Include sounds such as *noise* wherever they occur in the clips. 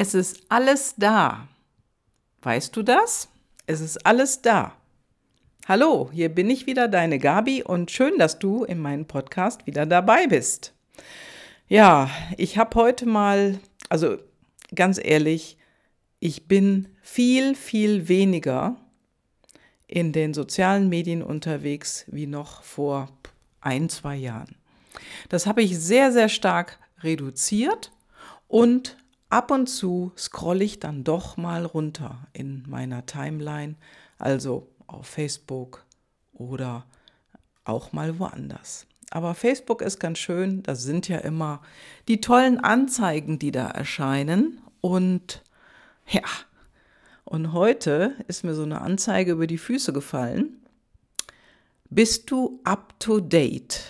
Es ist alles da. Weißt du das? Es ist alles da. Hallo, hier bin ich wieder, deine Gabi, und schön, dass du in meinem Podcast wieder dabei bist. Ja, ich habe heute mal, also ganz ehrlich, ich bin viel, viel weniger in den sozialen Medien unterwegs wie noch vor ein, zwei Jahren. Das habe ich sehr, sehr stark reduziert und ab und zu scrolle ich dann doch mal runter in meiner Timeline, also auf Facebook oder auch mal woanders. Aber Facebook ist ganz schön, das sind ja immer die tollen Anzeigen, die da erscheinen. Und ja, und heute ist mir so eine Anzeige über die Füße gefallen. Bist du up to date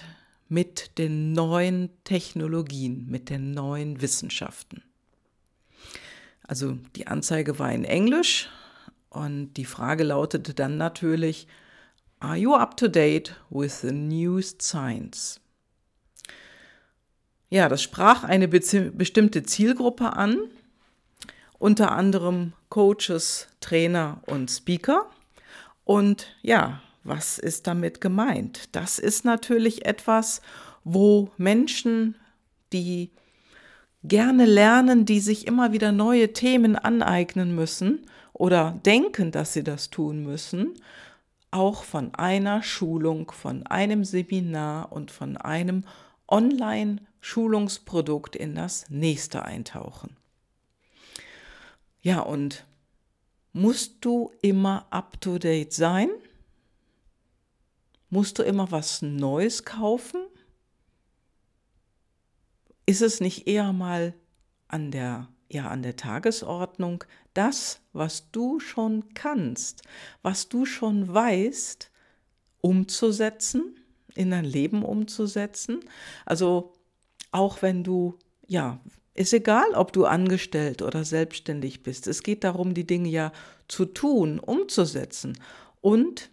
mit den neuen Technologien, mit den neuen Wissenschaften? Also die Anzeige war in Englisch und die Frage lautete dann natürlich, Are you up to date with the newest science? Ja, das sprach eine bestimmte Zielgruppe an, unter anderem Coaches, Trainer und Speaker. Und ja, was ist damit gemeint? Das ist natürlich etwas, wo Menschen, die gerne lernen, die sich immer wieder neue Themen aneignen müssen oder denken, dass sie das tun müssen, auch von einer Schulung, von einem Seminar und von einem Online-Schulungsprodukt in das nächste eintauchen. Ja, und musst du immer up-to-date sein? Musst du immer was Neues kaufen? Ist es nicht eher mal an der, ja, an der Tagesordnung, das, was du schon kannst, was du schon weißt, umzusetzen, in dein Leben umzusetzen? Also auch wenn du, ja, ist egal, ob du angestellt oder selbstständig bist. Es geht darum, die Dinge ja zu tun, umzusetzen. Und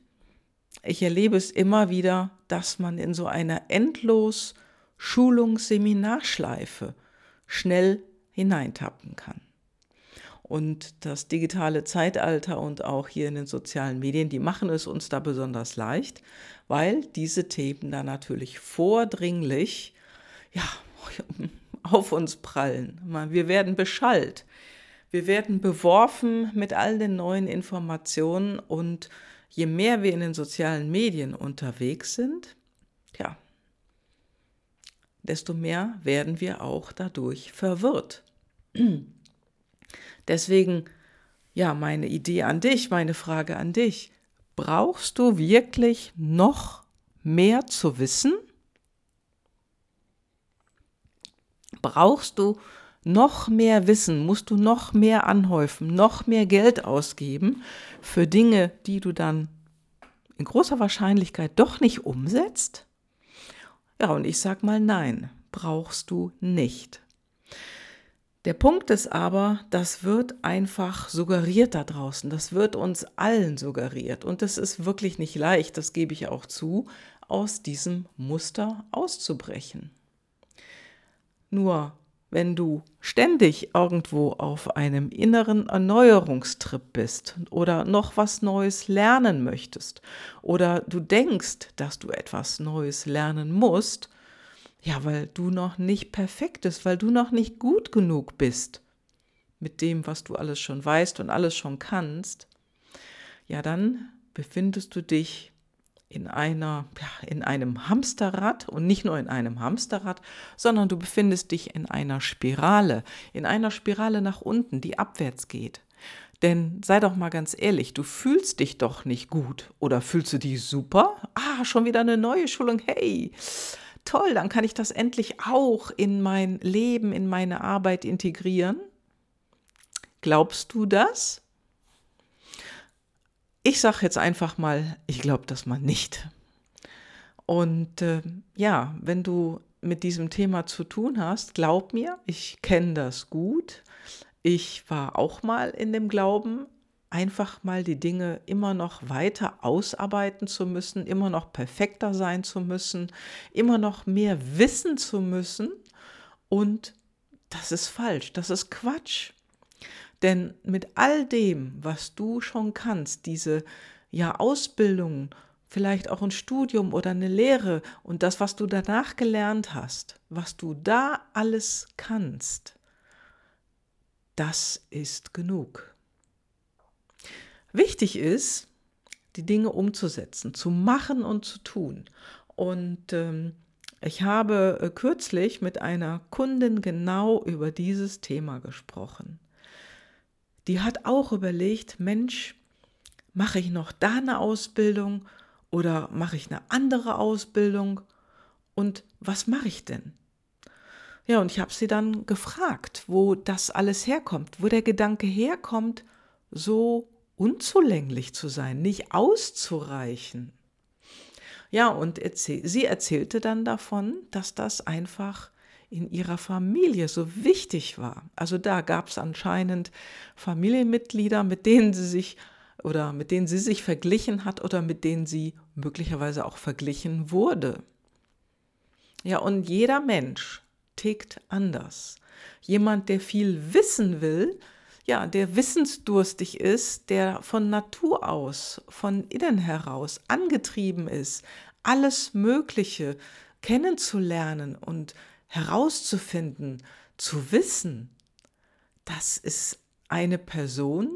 ich erlebe es immer wieder, dass man in so einer endlos Schulungsseminarschleife schnell hineintappen kann. Und das digitale Zeitalter und auch hier in den sozialen Medien, die machen es uns da besonders leicht, weil diese Themen da natürlich vordringlich ja, *laughs* auf uns prallen. Wir werden beschallt. Wir werden beworfen mit all den neuen Informationen und je mehr wir in den sozialen Medien unterwegs sind, ja, desto mehr werden wir auch dadurch verwirrt. *clears throat* Deswegen, ja, meine Idee an dich, meine Frage an dich. Brauchst du wirklich noch mehr zu wissen? Brauchst du noch mehr Wissen? Musst du noch mehr anhäufen, noch mehr Geld ausgeben für Dinge, die du dann in großer Wahrscheinlichkeit doch nicht umsetzt? Ja, und ich sag mal nein, brauchst du nicht. Der Punkt ist aber, das wird einfach suggeriert da draußen. Das wird uns allen suggeriert. Und es ist wirklich nicht leicht, das gebe ich auch zu, aus diesem Muster auszubrechen. Nur wenn du ständig irgendwo auf einem inneren Erneuerungstrip bist oder noch was Neues lernen möchtest oder du denkst, dass du etwas Neues lernen musst, ja, weil du noch nicht perfekt bist, weil du noch nicht gut genug bist mit dem, was du alles schon weißt und alles schon kannst, ja, dann befindest du dich in einer, ja, in einem Hamsterrad und nicht nur in einem Hamsterrad, sondern du befindest dich in einer Spirale, in einer Spirale nach unten, die abwärts geht. Denn sei doch mal ganz ehrlich, du fühlst dich doch nicht gut oder fühlst du dich super? Ah, schon wieder eine neue Schulung. Hey, toll, dann kann ich das endlich auch in mein Leben, in meine Arbeit integrieren. Glaubst du das? Ich sage jetzt einfach mal, ich glaube das mal nicht. Und äh, ja, wenn du mit diesem Thema zu tun hast, glaub mir, ich kenne das gut. Ich war auch mal in dem Glauben, einfach mal die Dinge immer noch weiter ausarbeiten zu müssen, immer noch perfekter sein zu müssen, immer noch mehr wissen zu müssen. Und das ist falsch, das ist Quatsch. Denn mit all dem, was du schon kannst, diese ja Ausbildung, vielleicht auch ein Studium oder eine Lehre und das, was du danach gelernt hast, was du da alles kannst, das ist genug. Wichtig ist, die Dinge umzusetzen, zu machen und zu tun. Und ähm, ich habe äh, kürzlich mit einer Kundin genau über dieses Thema gesprochen. Die hat auch überlegt, Mensch, mache ich noch da eine Ausbildung oder mache ich eine andere Ausbildung und was mache ich denn? Ja, und ich habe sie dann gefragt, wo das alles herkommt, wo der Gedanke herkommt, so unzulänglich zu sein, nicht auszureichen. Ja, und erzähl sie erzählte dann davon, dass das einfach in ihrer Familie so wichtig war. Also da gab es anscheinend Familienmitglieder, mit denen sie sich oder mit denen sie sich verglichen hat oder mit denen sie möglicherweise auch verglichen wurde. Ja, und jeder Mensch tickt anders. Jemand, der viel wissen will, ja, der wissensdurstig ist, der von Natur aus, von innen heraus angetrieben ist, alles Mögliche kennenzulernen und herauszufinden, zu wissen, das ist eine Person,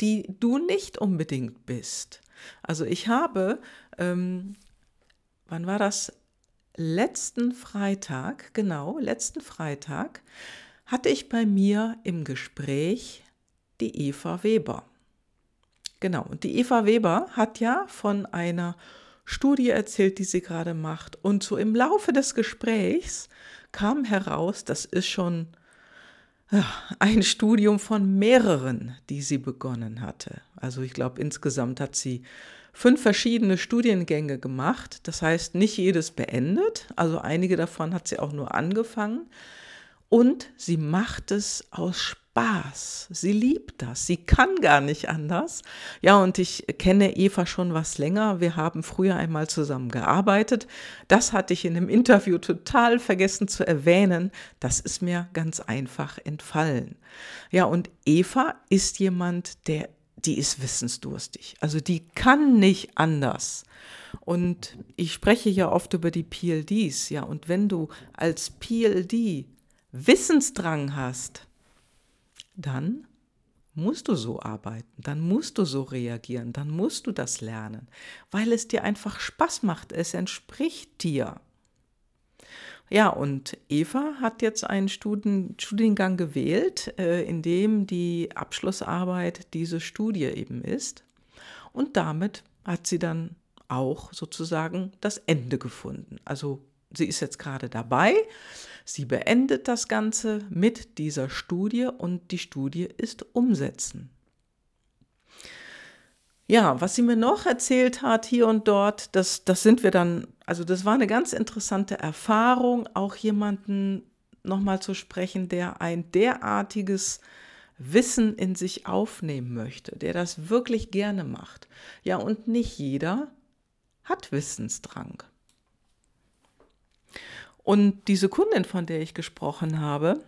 die du nicht unbedingt bist. Also ich habe, ähm, wann war das? Letzten Freitag, genau, letzten Freitag, hatte ich bei mir im Gespräch die Eva Weber. Genau, und die Eva Weber hat ja von einer Studie erzählt, die sie gerade macht. Und so im Laufe des Gesprächs kam heraus, das ist schon ein Studium von mehreren, die sie begonnen hatte. Also ich glaube, insgesamt hat sie fünf verschiedene Studiengänge gemacht. Das heißt, nicht jedes beendet. Also einige davon hat sie auch nur angefangen. Und sie macht es aus Spaß. Sie liebt das. Sie kann gar nicht anders. Ja, und ich kenne Eva schon was länger. Wir haben früher einmal zusammen gearbeitet. Das hatte ich in einem Interview total vergessen zu erwähnen. Das ist mir ganz einfach entfallen. Ja, und Eva ist jemand, der die ist wissensdurstig. Also die kann nicht anders. Und ich spreche ja oft über die PLDs, ja, und wenn du als PLD Wissensdrang hast, dann musst du so arbeiten, dann musst du so reagieren, dann musst du das lernen, weil es dir einfach Spaß macht, es entspricht dir. Ja, und Eva hat jetzt einen Studien, Studiengang gewählt, äh, in dem die Abschlussarbeit diese Studie eben ist. Und damit hat sie dann auch sozusagen das Ende gefunden. Also sie ist jetzt gerade dabei, Sie beendet das Ganze mit dieser Studie und die Studie ist umsetzen. Ja, was sie mir noch erzählt hat hier und dort, das, das sind wir dann, also das war eine ganz interessante Erfahrung, auch jemanden nochmal zu sprechen, der ein derartiges Wissen in sich aufnehmen möchte, der das wirklich gerne macht. Ja, und nicht jeder hat Wissensdrang. Und diese Kundin, von der ich gesprochen habe,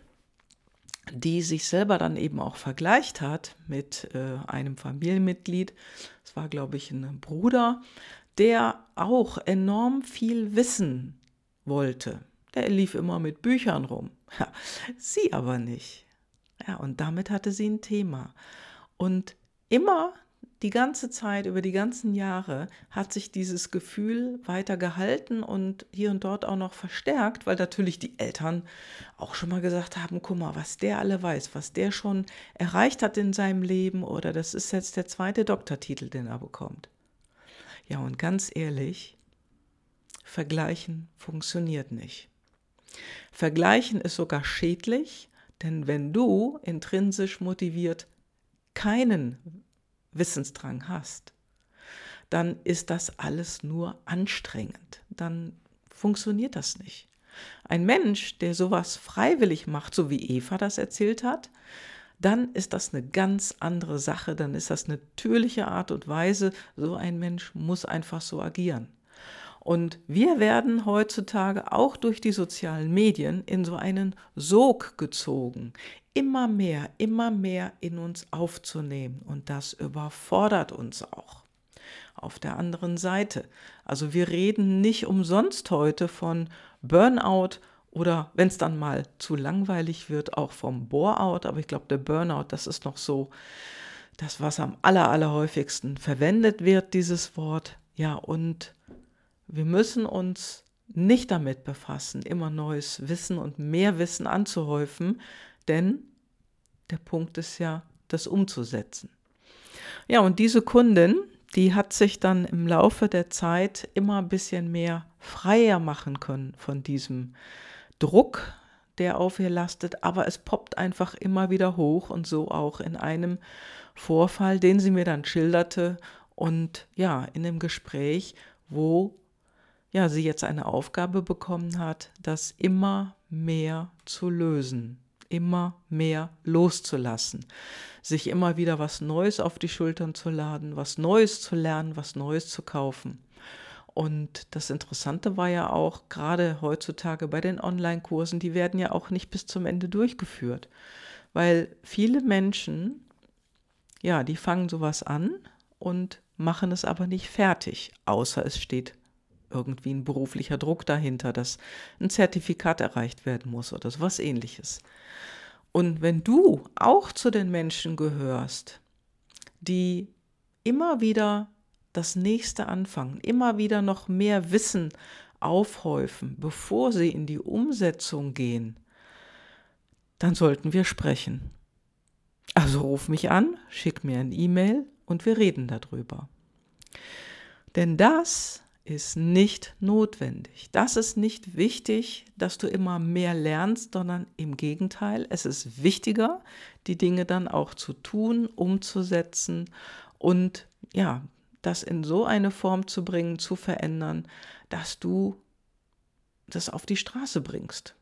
die sich selber dann eben auch vergleicht hat mit äh, einem Familienmitglied, es war, glaube ich, ein Bruder, der auch enorm viel wissen wollte. Der lief immer mit Büchern rum. Ja, sie aber nicht. Ja, und damit hatte sie ein Thema. Und immer die ganze Zeit, über die ganzen Jahre, hat sich dieses Gefühl weiter gehalten und hier und dort auch noch verstärkt, weil natürlich die Eltern auch schon mal gesagt haben, guck mal, was der alle weiß, was der schon erreicht hat in seinem Leben oder das ist jetzt der zweite Doktortitel, den er bekommt. Ja, und ganz ehrlich, Vergleichen funktioniert nicht. Vergleichen ist sogar schädlich, denn wenn du intrinsisch motiviert keinen Wissensdrang hast, dann ist das alles nur anstrengend. Dann funktioniert das nicht. Ein Mensch, der sowas freiwillig macht, so wie Eva das erzählt hat, dann ist das eine ganz andere Sache, dann ist das eine natürliche Art und Weise. So ein Mensch muss einfach so agieren. Und wir werden heutzutage auch durch die sozialen Medien in so einen Sog gezogen, immer mehr, immer mehr in uns aufzunehmen. Und das überfordert uns auch. Auf der anderen Seite. Also wir reden nicht umsonst heute von Burnout oder wenn es dann mal zu langweilig wird, auch vom Boreout. Aber ich glaube, der Burnout, das ist noch so das, was am aller, allerhäufigsten verwendet wird, dieses Wort. Ja, und wir müssen uns nicht damit befassen, immer neues Wissen und mehr Wissen anzuhäufen, denn der Punkt ist ja, das umzusetzen. Ja, und diese Kundin, die hat sich dann im Laufe der Zeit immer ein bisschen mehr freier machen können von diesem Druck, der auf ihr lastet, aber es poppt einfach immer wieder hoch und so auch in einem Vorfall, den sie mir dann schilderte und ja, in dem Gespräch, wo ja, sie jetzt eine Aufgabe bekommen hat, das immer mehr zu lösen, immer mehr loszulassen, sich immer wieder was Neues auf die Schultern zu laden, was Neues zu lernen, was Neues zu kaufen. Und das Interessante war ja auch, gerade heutzutage bei den Online-Kursen, die werden ja auch nicht bis zum Ende durchgeführt, weil viele Menschen, ja, die fangen sowas an und machen es aber nicht fertig, außer es steht irgendwie ein beruflicher Druck dahinter, dass ein Zertifikat erreicht werden muss oder so was ähnliches. Und wenn du auch zu den Menschen gehörst, die immer wieder das nächste anfangen, immer wieder noch mehr Wissen aufhäufen, bevor sie in die Umsetzung gehen, dann sollten wir sprechen. Also ruf mich an, schick mir ein E-Mail und wir reden darüber. Denn das ist nicht notwendig. Das ist nicht wichtig, dass du immer mehr lernst, sondern im Gegenteil, es ist wichtiger, die Dinge dann auch zu tun, umzusetzen und ja, das in so eine Form zu bringen, zu verändern, dass du das auf die Straße bringst.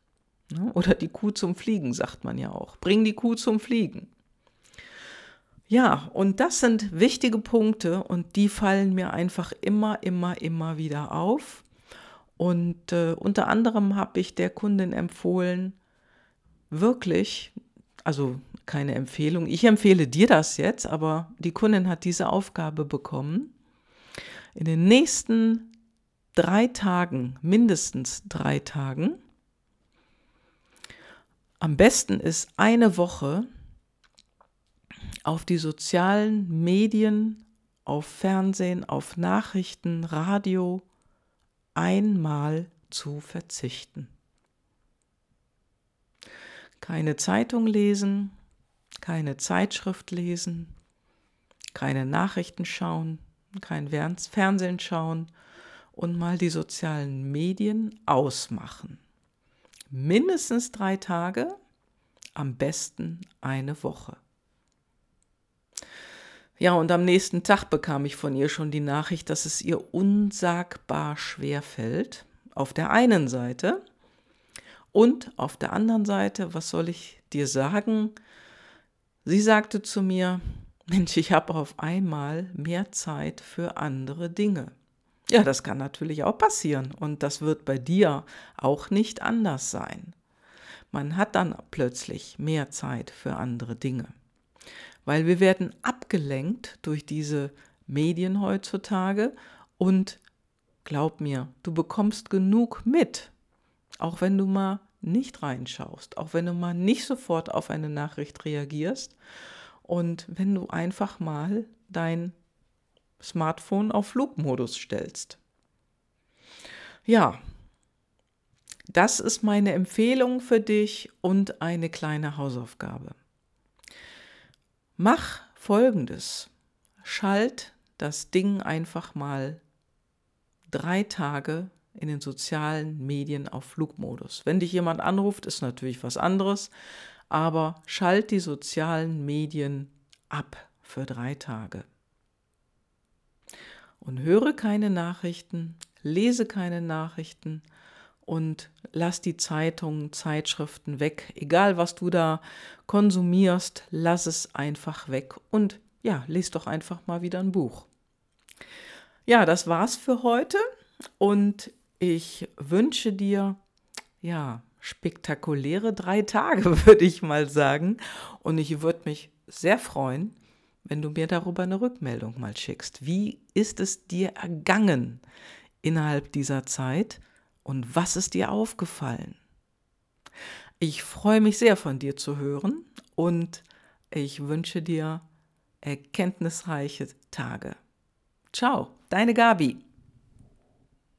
Ne? Oder die Kuh zum Fliegen, sagt man ja auch. Bring die Kuh zum Fliegen. Ja, und das sind wichtige Punkte und die fallen mir einfach immer, immer, immer wieder auf. Und äh, unter anderem habe ich der Kundin empfohlen, wirklich, also keine Empfehlung, ich empfehle dir das jetzt, aber die Kundin hat diese Aufgabe bekommen. In den nächsten drei Tagen, mindestens drei Tagen, am besten ist eine Woche auf die sozialen Medien, auf Fernsehen, auf Nachrichten, Radio einmal zu verzichten. Keine Zeitung lesen, keine Zeitschrift lesen, keine Nachrichten schauen, kein Fernsehen schauen und mal die sozialen Medien ausmachen. Mindestens drei Tage, am besten eine Woche. Ja, und am nächsten Tag bekam ich von ihr schon die Nachricht, dass es ihr unsagbar schwer fällt. Auf der einen Seite. Und auf der anderen Seite, was soll ich dir sagen? Sie sagte zu mir, *laughs* Mensch, ich habe auf einmal mehr Zeit für andere Dinge. Ja, das kann natürlich auch passieren und das wird bei dir auch nicht anders sein. Man hat dann plötzlich mehr Zeit für andere Dinge weil wir werden abgelenkt durch diese Medien heutzutage und glaub mir, du bekommst genug mit, auch wenn du mal nicht reinschaust, auch wenn du mal nicht sofort auf eine Nachricht reagierst und wenn du einfach mal dein Smartphone auf Flugmodus stellst. Ja, das ist meine Empfehlung für dich und eine kleine Hausaufgabe. Mach folgendes. Schalt das Ding einfach mal drei Tage in den sozialen Medien auf Flugmodus. Wenn dich jemand anruft, ist natürlich was anderes, aber schalt die sozialen Medien ab für drei Tage. Und höre keine Nachrichten, lese keine Nachrichten, und lass die Zeitungen, Zeitschriften weg. Egal, was du da konsumierst, lass es einfach weg und ja, lese doch einfach mal wieder ein Buch. Ja, das war's für heute. und ich wünsche dir, ja, spektakuläre drei Tage, *laughs* würde ich mal sagen. Und ich würde mich sehr freuen, wenn du mir darüber eine Rückmeldung mal schickst. Wie ist es dir ergangen innerhalb dieser Zeit und was ist dir aufgefallen? Ich freue mich sehr von dir zu hören und ich wünsche dir erkenntnisreiche Tage. Ciao, deine Gabi.